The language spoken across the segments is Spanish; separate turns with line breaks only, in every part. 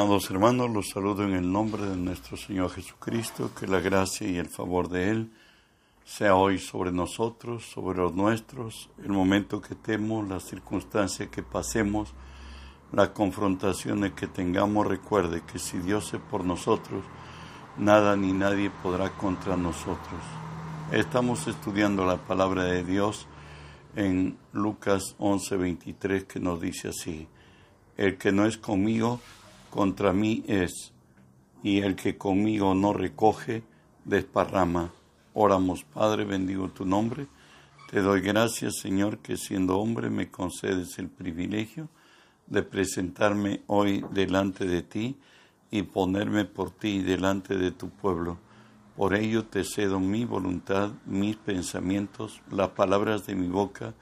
Amados hermanos, los saludo en el nombre de nuestro Señor Jesucristo, que la gracia y el favor de Él sea hoy sobre nosotros, sobre los nuestros, el momento que temos, la circunstancia que pasemos, la confrontación que tengamos, recuerde que si Dios es por nosotros, nada ni nadie podrá contra nosotros. Estamos estudiando la palabra de Dios en Lucas 11:23 que nos dice así, el que no es conmigo, contra mí es, y el que conmigo no recoge, desparrama. Oramos, Padre, bendigo tu nombre. Te doy gracias, Señor, que siendo hombre me concedes el privilegio de presentarme hoy delante de ti y ponerme por ti delante de tu pueblo. Por ello te cedo mi voluntad, mis pensamientos, las palabras de mi boca,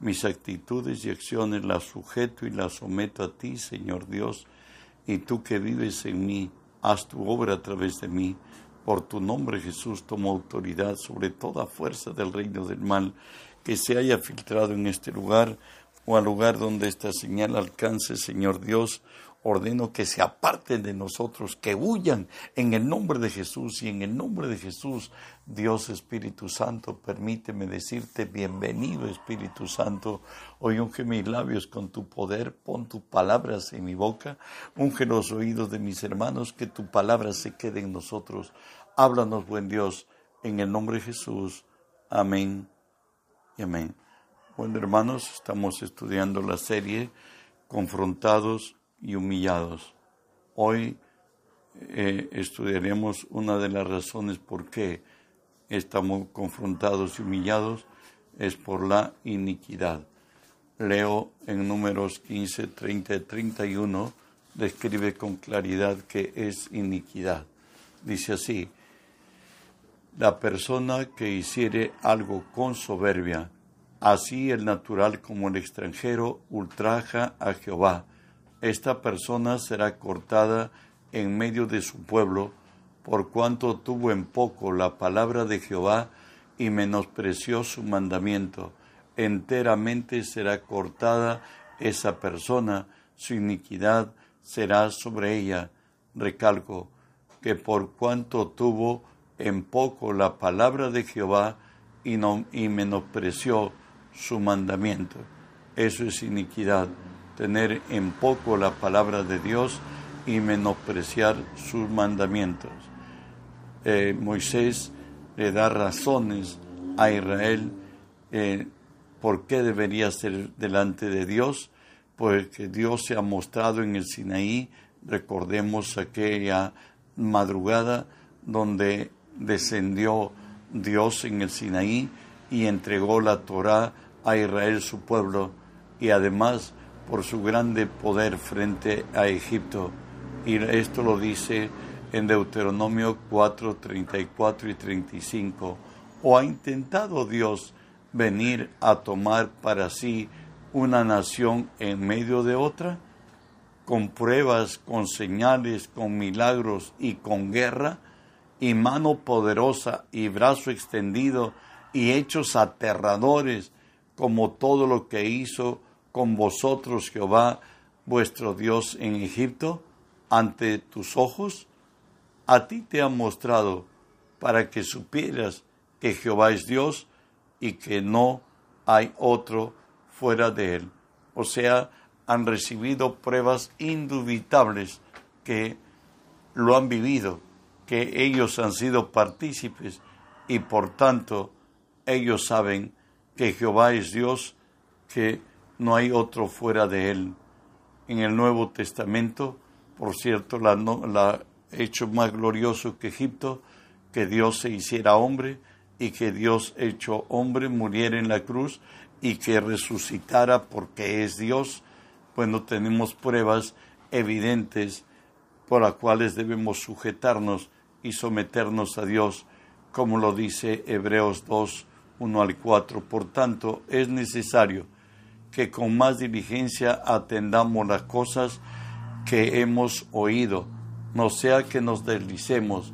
mis actitudes y acciones, las sujeto y las someto a ti, Señor Dios, y tú que vives en mí, haz tu obra a través de mí. Por tu nombre, Jesús, tomo autoridad sobre toda fuerza del reino del mal que se haya filtrado en este lugar o al lugar donde esta señal alcance, Señor Dios, ordeno que se aparten de nosotros, que huyan en el nombre de Jesús y en el nombre de Jesús, Dios Espíritu Santo, permíteme decirte bienvenido Espíritu Santo, hoy unge mis labios con tu poder, pon tus palabras en mi boca, unge los oídos de mis hermanos, que tu palabra se quede en nosotros. Háblanos, buen Dios, en el nombre de Jesús. Amén y amén. Bueno, hermanos, estamos estudiando la serie Confrontados y humillados. Hoy eh, estudiaremos una de las razones por qué estamos confrontados y humillados, es por la iniquidad. Leo en números 15, 30 y 31, describe con claridad qué es iniquidad. Dice así, la persona que hiciere algo con soberbia, así el natural como el extranjero, ultraja a Jehová esta persona será cortada en medio de su pueblo, por cuanto tuvo en poco la palabra de Jehová y menospreció su mandamiento. Enteramente será cortada esa persona, su iniquidad será sobre ella. Recalco que por cuanto tuvo en poco la palabra de Jehová y, y menospreció su mandamiento. Eso es iniquidad tener en poco la palabra de Dios y menospreciar sus mandamientos. Eh, Moisés le da razones a Israel eh, por qué debería ser delante de Dios, porque Dios se ha mostrado en el Sinaí, recordemos aquella madrugada donde descendió Dios en el Sinaí y entregó la Torá a Israel su pueblo y además por su grande poder frente a Egipto. Y esto lo dice en Deuteronomio 4, 34 y 35. ¿O ha intentado Dios venir a tomar para sí una nación en medio de otra? Con pruebas, con señales, con milagros y con guerra, y mano poderosa y brazo extendido y hechos aterradores como todo lo que hizo con vosotros Jehová vuestro Dios en Egipto ante tus ojos? A ti te ha mostrado para que supieras que Jehová es Dios y que no hay otro fuera de él. O sea, han recibido pruebas indubitables que lo han vivido, que ellos han sido partícipes y por tanto ellos saben que Jehová es Dios, que no hay otro fuera de él. En el Nuevo Testamento, por cierto, la, hecho más glorioso que Egipto, que Dios se hiciera hombre y que Dios hecho hombre muriera en la cruz y que resucitara porque es Dios, bueno, tenemos pruebas evidentes por las cuales debemos sujetarnos y someternos a Dios, como lo dice Hebreos 2, 1 al 4. Por tanto, es necesario que con más diligencia atendamos las cosas que hemos oído, no sea que nos deslicemos,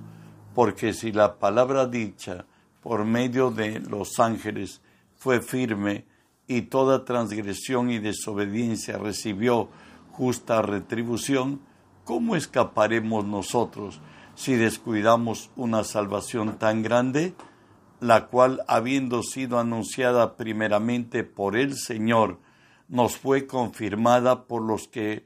porque si la palabra dicha por medio de los ángeles fue firme y toda transgresión y desobediencia recibió justa retribución, ¿cómo escaparemos nosotros si descuidamos una salvación tan grande, la cual, habiendo sido anunciada primeramente por el Señor, nos fue confirmada por los que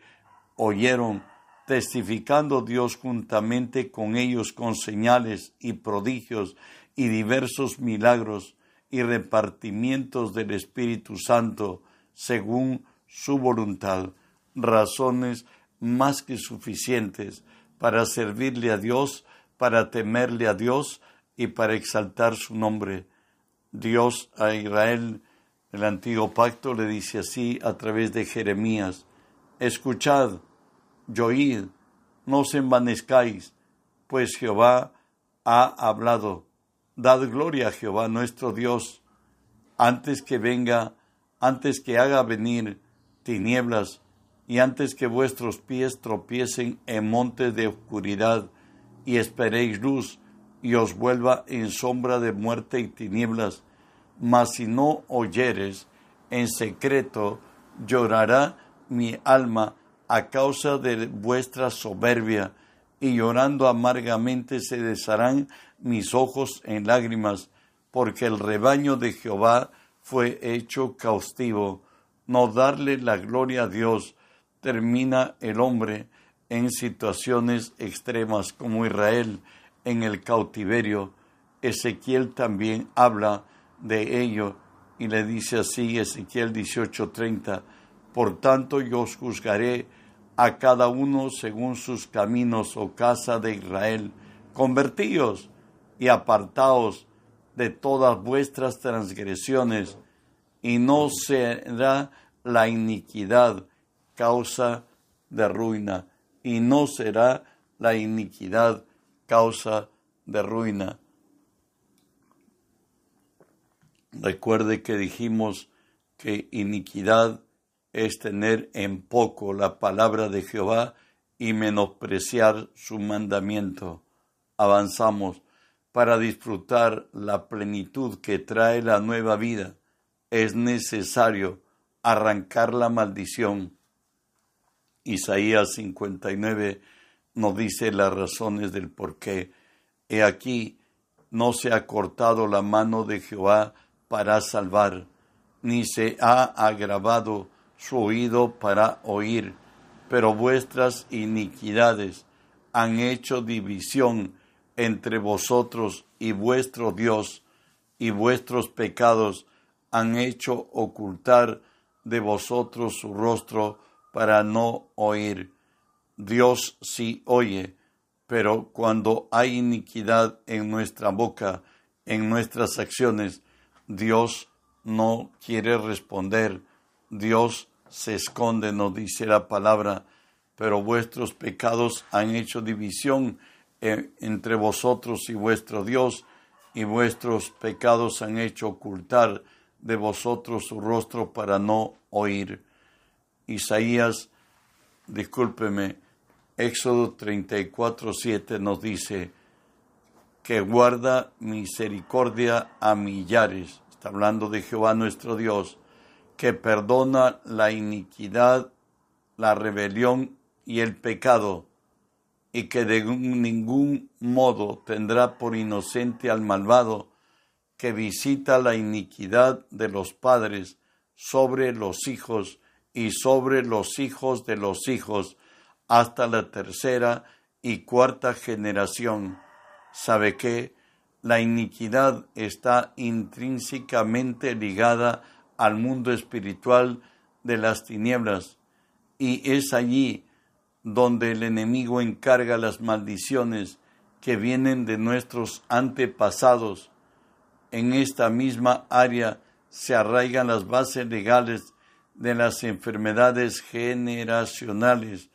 oyeron, testificando Dios juntamente con ellos con señales y prodigios y diversos milagros y repartimientos del Espíritu Santo según su voluntad, razones más que suficientes para servirle a Dios, para temerle a Dios y para exaltar su nombre. Dios a Israel, el antiguo pacto, le dice así a través de Jeremías, escuchad, y oíd, no os envanezcáis, pues Jehová ha hablado. Dad gloria a Jehová nuestro Dios, antes que venga, antes que haga venir tinieblas, y antes que vuestros pies tropiecen en montes de oscuridad, y esperéis luz, y os vuelva en sombra de muerte y tinieblas, mas si no oyeres, en secreto llorará mi alma a causa de vuestra soberbia, y llorando amargamente se desharán mis ojos en lágrimas, porque el rebaño de Jehová fue hecho cautivo. No darle la gloria a Dios termina el hombre en situaciones extremas como Israel en el cautiverio. Ezequiel también habla de ello y le dice así Ezequiel 18:30, por tanto yo os juzgaré a cada uno según sus caminos, o oh casa de Israel. Convertíos y apartaos de todas vuestras transgresiones, y no será la iniquidad causa de ruina, y no será la iniquidad causa de ruina. Recuerde que dijimos que iniquidad es tener en poco la palabra de Jehová y menospreciar su mandamiento. Avanzamos para disfrutar la plenitud que trae la nueva vida. Es necesario arrancar la maldición. Isaías 59 nos dice las razones del por qué. He aquí, no se ha cortado la mano de Jehová para salvar, ni se ha agravado su oído para oír, pero vuestras iniquidades han hecho división entre vosotros y vuestro Dios, y vuestros pecados han hecho ocultar de vosotros su rostro para no oír. Dios sí oye, pero cuando hay iniquidad en nuestra boca, en nuestras acciones, Dios no quiere responder. Dios se esconde, nos dice la palabra, pero vuestros pecados han hecho división eh, entre vosotros y vuestro Dios, y vuestros pecados han hecho ocultar de vosotros su rostro para no oír. Isaías, discúlpeme, Éxodo 34, 7 nos dice que guarda misericordia a millares, está hablando de Jehová nuestro Dios, que perdona la iniquidad, la rebelión y el pecado, y que de ningún modo tendrá por inocente al malvado, que visita la iniquidad de los padres sobre los hijos y sobre los hijos de los hijos, hasta la tercera y cuarta generación. ¿Sabe que La iniquidad está intrínsecamente ligada al mundo espiritual de las tinieblas y es allí donde el enemigo encarga las maldiciones que vienen de nuestros antepasados. En esta misma área se arraigan las bases legales de las enfermedades generacionales,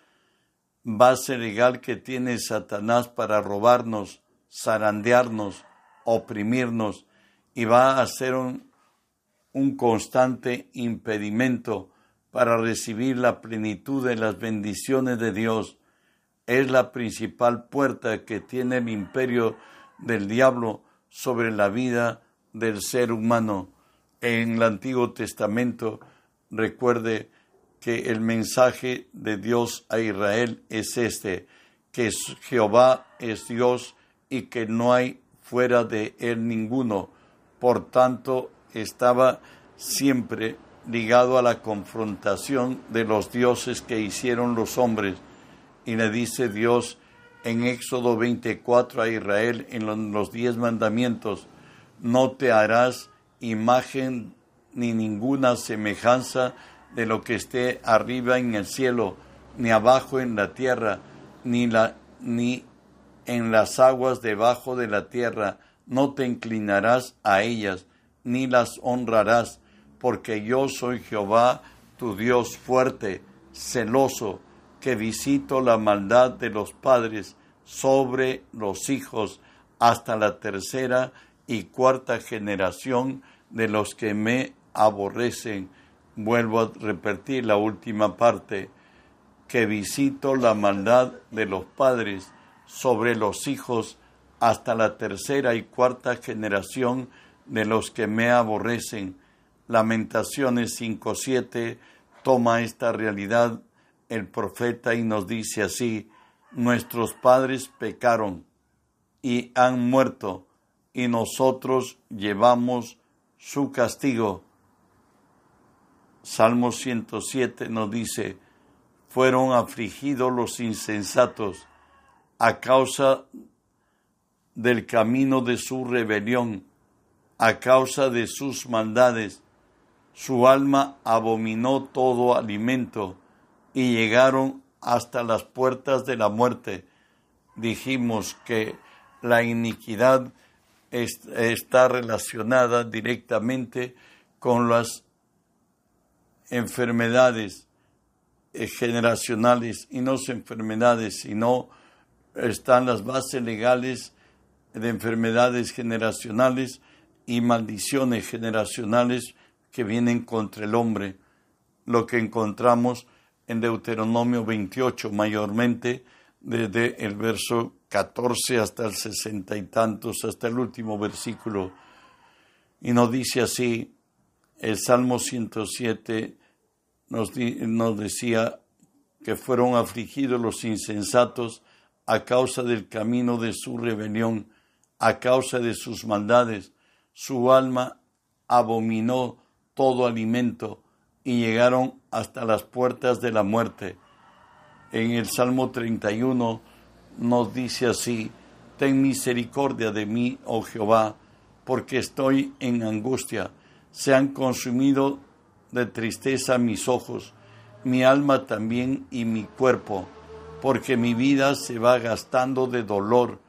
base legal que tiene Satanás para robarnos, zarandearnos, oprimirnos y va a ser un, un constante impedimento para recibir la plenitud de las bendiciones de Dios. Es la principal puerta que tiene el imperio del diablo sobre la vida del ser humano. En el Antiguo Testamento, recuerde que el mensaje de Dios a Israel es este, que Jehová es Dios y que no hay fuera de él ninguno. Por tanto, estaba siempre ligado a la confrontación de los dioses que hicieron los hombres. Y le dice Dios en Éxodo 24 a Israel en los diez mandamientos, no te harás imagen ni ninguna semejanza de lo que esté arriba en el cielo, ni abajo en la tierra, ni, la, ni en las aguas debajo de la tierra, no te inclinarás a ellas, ni las honrarás, porque yo soy Jehová, tu Dios fuerte, celoso, que visito la maldad de los padres sobre los hijos hasta la tercera y cuarta generación de los que me aborrecen. Vuelvo a repetir la última parte, que visito la maldad de los padres sobre los hijos hasta la tercera y cuarta generación de los que me aborrecen. Lamentaciones 5.7 toma esta realidad el profeta y nos dice así, nuestros padres pecaron y han muerto, y nosotros llevamos su castigo. Salmo 107 nos dice, fueron afligidos los insensatos a causa del camino de su rebelión, a causa de sus maldades. Su alma abominó todo alimento y llegaron hasta las puertas de la muerte. Dijimos que la iniquidad está relacionada directamente con las enfermedades eh, generacionales y no son enfermedades, sino están las bases legales de enfermedades generacionales y maldiciones generacionales que vienen contra el hombre. Lo que encontramos en Deuteronomio 28, mayormente desde el verso 14 hasta el sesenta y tantos, hasta el último versículo. Y nos dice así, el Salmo 107 nos, nos decía que fueron afligidos los insensatos a causa del camino de su rebelión, a causa de sus maldades. Su alma abominó todo alimento y llegaron hasta las puertas de la muerte. En el Salmo 31 nos dice así, Ten misericordia de mí, oh Jehová, porque estoy en angustia. Se han consumido de tristeza mis ojos, mi alma también y mi cuerpo porque mi vida se va gastando de dolor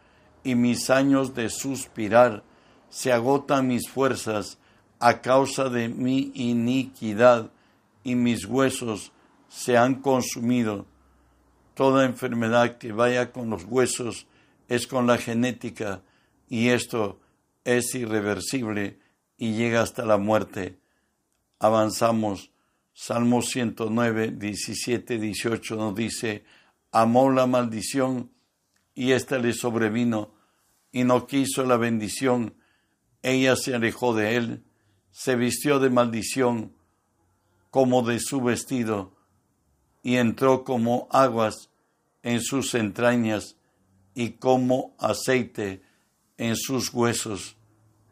y mis años de suspirar, se agotan mis fuerzas a causa de mi iniquidad y mis huesos se han consumido. Toda enfermedad que vaya con los huesos es con la genética y esto es irreversible y llega hasta la muerte. Avanzamos. Salmo 109, 17, 18 nos dice, amó la maldición y ésta le sobrevino y no quiso la bendición. Ella se alejó de él, se vistió de maldición como de su vestido y entró como aguas en sus entrañas y como aceite en sus huesos.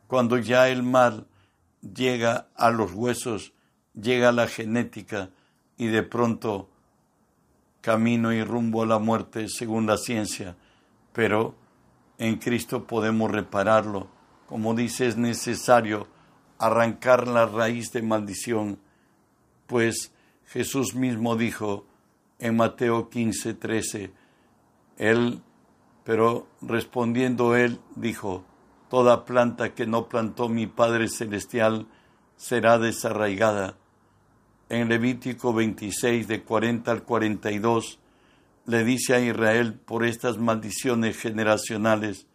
Cuando ya el mal llega a los huesos, llega la genética y de pronto camino y rumbo a la muerte según la ciencia, pero en Cristo podemos repararlo. Como dice, es necesario arrancar la raíz de maldición, pues Jesús mismo dijo en Mateo 15, 13, Él, pero respondiendo Él, dijo, Toda planta que no plantó mi Padre Celestial será desarraigada en Levítico 26 de 40 al 42, le dice a Israel por estas maldiciones generacionales,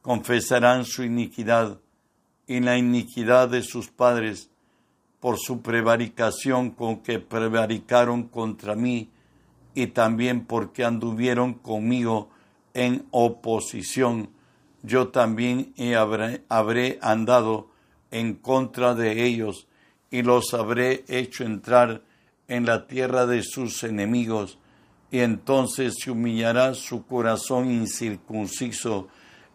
confesarán su iniquidad y la iniquidad de sus padres por su prevaricación con que prevaricaron contra mí y también porque anduvieron conmigo en oposición. Yo también habré, habré andado en contra de ellos y los habré hecho entrar en la tierra de sus enemigos, y entonces se humillará su corazón incircunciso,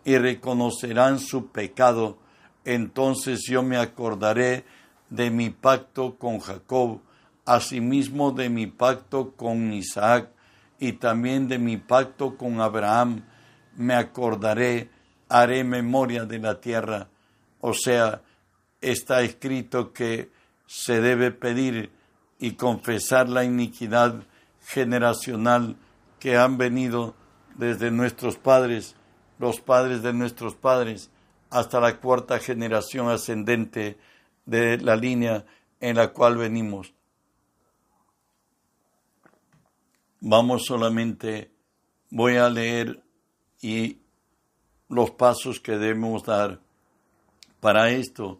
y reconocerán su pecado. Entonces yo me acordaré de mi pacto con Jacob, asimismo de mi pacto con Isaac, y también de mi pacto con Abraham. Me acordaré, haré memoria de la tierra. O sea, está escrito que se debe pedir y confesar la iniquidad generacional que han venido desde nuestros padres, los padres de nuestros padres, hasta la cuarta generación ascendente de la línea en la cual venimos. Vamos solamente, voy a leer y los pasos que debemos dar. Para esto,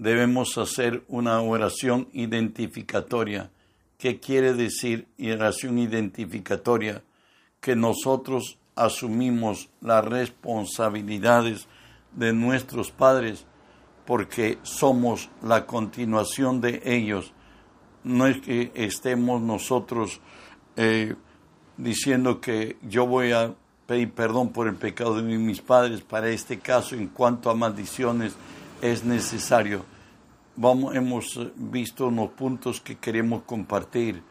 debemos hacer una oración identificatoria. ¿Qué quiere decir oración identificatoria? Que nosotros asumimos las responsabilidades de nuestros padres porque somos la continuación de ellos. No es que estemos nosotros eh, diciendo que yo voy a pedir perdón por el pecado de mis padres. Para este caso, en cuanto a maldiciones, es necesario. Vamos, hemos visto unos puntos que queremos compartir.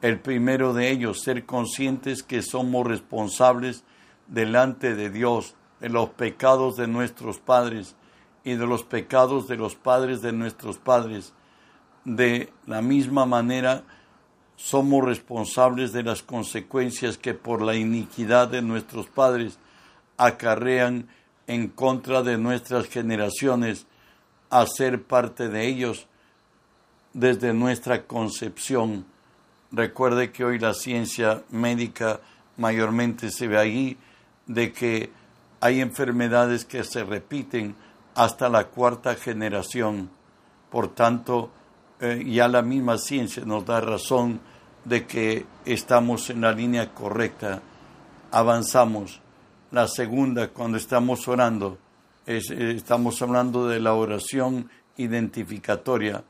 El primero de ellos, ser conscientes que somos responsables delante de Dios de los pecados de nuestros padres y de los pecados de los padres de nuestros padres. De la misma manera, somos responsables de las consecuencias que por la iniquidad de nuestros padres acarrean en contra de nuestras generaciones a ser parte de ellos desde nuestra concepción. Recuerde que hoy la ciencia médica mayormente se ve ahí de que hay enfermedades que se repiten hasta la cuarta generación. Por tanto, eh, ya la misma ciencia nos da razón de que estamos en la línea correcta, avanzamos. La segunda, cuando estamos orando, eh, estamos hablando de la oración identificatoria,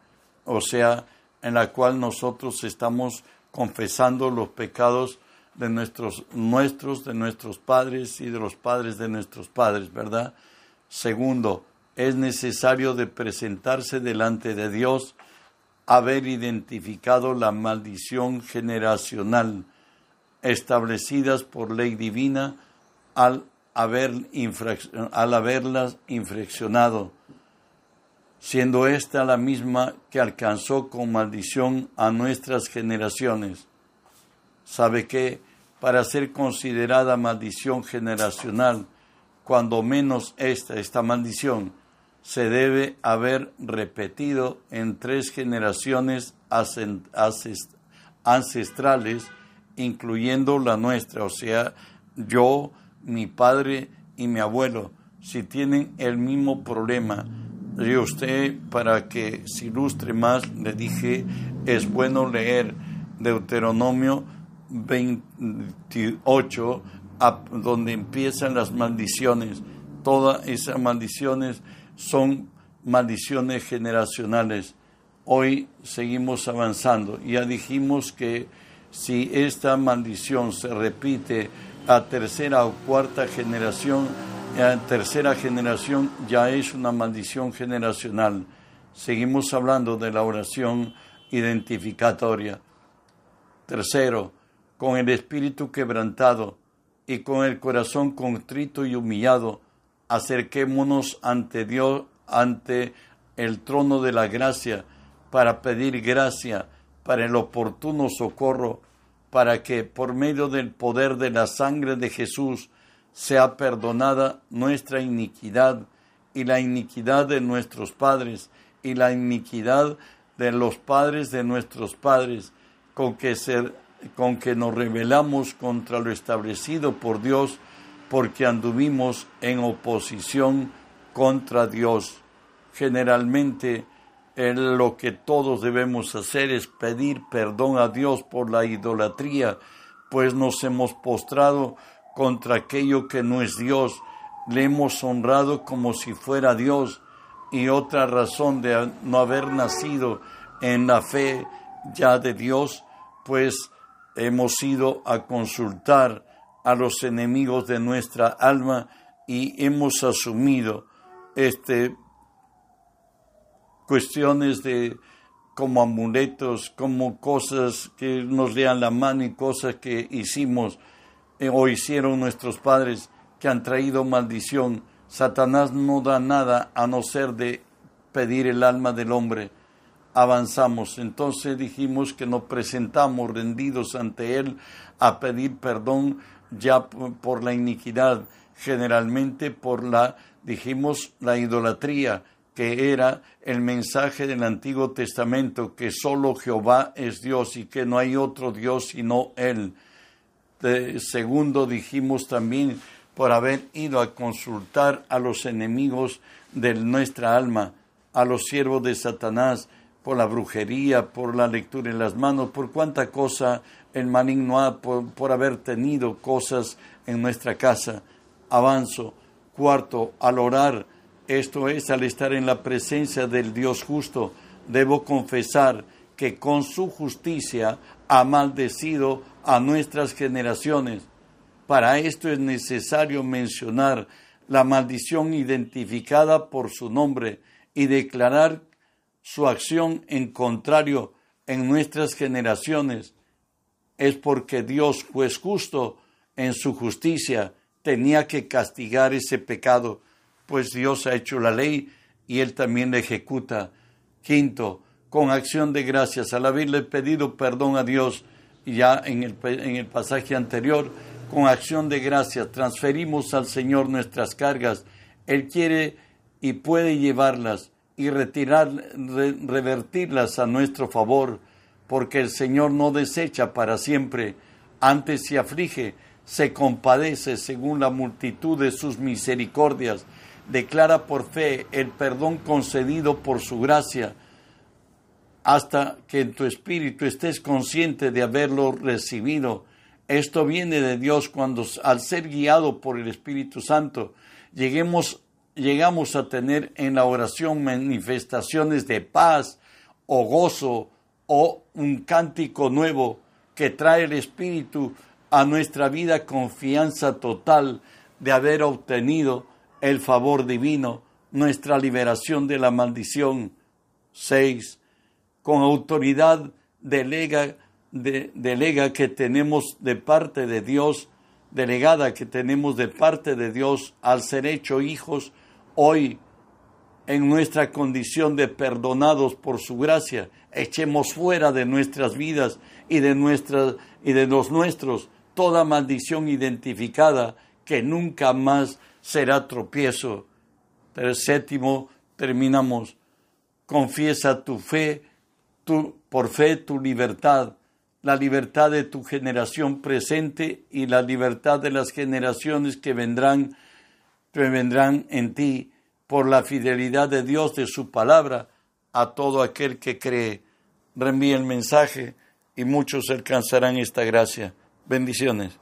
o sea, en la cual nosotros estamos confesando los pecados de nuestros, nuestros, de nuestros padres y de los padres de nuestros padres, ¿verdad? Segundo, es necesario de presentarse delante de Dios, haber identificado la maldición generacional establecidas por ley divina al, haber al haberlas infraccionado, siendo esta la misma que alcanzó con maldición a nuestras generaciones. ¿Sabe que Para ser considerada maldición generacional, cuando menos esta, esta maldición, se debe haber repetido en tres generaciones ancestrales, incluyendo la nuestra, o sea, yo, mi padre y mi abuelo, si tienen el mismo problema. Yo usted, para que se ilustre más, le dije, es bueno leer Deuteronomio 28, donde empiezan las maldiciones. Todas esas maldiciones son maldiciones generacionales. Hoy seguimos avanzando. Ya dijimos que si esta maldición se repite a tercera o cuarta generación, a tercera generación ya es una maldición generacional. Seguimos hablando de la oración identificatoria. Tercero, con el espíritu quebrantado y con el corazón contrito y humillado, acerquémonos ante Dios, ante el trono de la gracia, para pedir gracia, para el oportuno socorro, para que por medio del poder de la sangre de Jesús sea perdonada nuestra iniquidad y la iniquidad de nuestros padres y la iniquidad de los padres de nuestros padres, con que con que nos rebelamos contra lo establecido por Dios, porque anduvimos en oposición contra Dios. Generalmente lo que todos debemos hacer es pedir perdón a Dios por la idolatría, pues nos hemos postrado contra aquello que no es Dios, le hemos honrado como si fuera Dios, y otra razón de no haber nacido en la fe ya de Dios, pues hemos ido a consultar a los enemigos de nuestra alma y hemos asumido este cuestiones de como amuletos, como cosas que nos lean la mano y cosas que hicimos eh, o hicieron nuestros padres que han traído maldición. Satanás no da nada a no ser de pedir el alma del hombre. Avanzamos. Entonces dijimos que nos presentamos rendidos ante Él a pedir perdón ya por la iniquidad, generalmente por la, dijimos, la idolatría, que era el mensaje del Antiguo Testamento, que solo Jehová es Dios y que no hay otro Dios sino Él. segundo, dijimos también por haber ido a consultar a los enemigos de nuestra alma, a los siervos de Satanás, por la brujería, por la lectura en las manos, por cuánta cosa el maligno ha, por, por haber tenido cosas en nuestra casa. Avanzo. Cuarto, al orar, esto es, al estar en la presencia del Dios justo, debo confesar que con su justicia ha maldecido a nuestras generaciones. Para esto es necesario mencionar la maldición identificada por su nombre y declarar su acción en contrario en nuestras generaciones. Es porque Dios, juez justo, en su justicia, tenía que castigar ese pecado pues Dios ha hecho la ley y Él también la ejecuta. Quinto, con acción de gracias, al haberle pedido perdón a Dios, ya en el, en el pasaje anterior, con acción de gracias, transferimos al Señor nuestras cargas. Él quiere y puede llevarlas y retirar, revertirlas a nuestro favor, porque el Señor no desecha para siempre, antes se aflige, se compadece según la multitud de sus misericordias declara por fe el perdón concedido por su gracia, hasta que en tu espíritu estés consciente de haberlo recibido. Esto viene de Dios cuando al ser guiado por el Espíritu Santo lleguemos, llegamos a tener en la oración manifestaciones de paz o gozo o un cántico nuevo que trae el Espíritu a nuestra vida confianza total de haber obtenido el favor divino, nuestra liberación de la maldición. 6. Con autoridad delega, delega que tenemos de parte de Dios, delegada que tenemos de parte de Dios al ser hecho hijos, hoy en nuestra condición de perdonados por su gracia, echemos fuera de nuestras vidas y de, nuestras, y de los nuestros toda maldición identificada que nunca más será tropiezo. Pero séptimo, terminamos. Confiesa tu fe, tu, por fe tu libertad, la libertad de tu generación presente y la libertad de las generaciones que vendrán, que vendrán en ti por la fidelidad de Dios de su palabra a todo aquel que cree. Reenvíe el mensaje y muchos alcanzarán esta gracia. Bendiciones.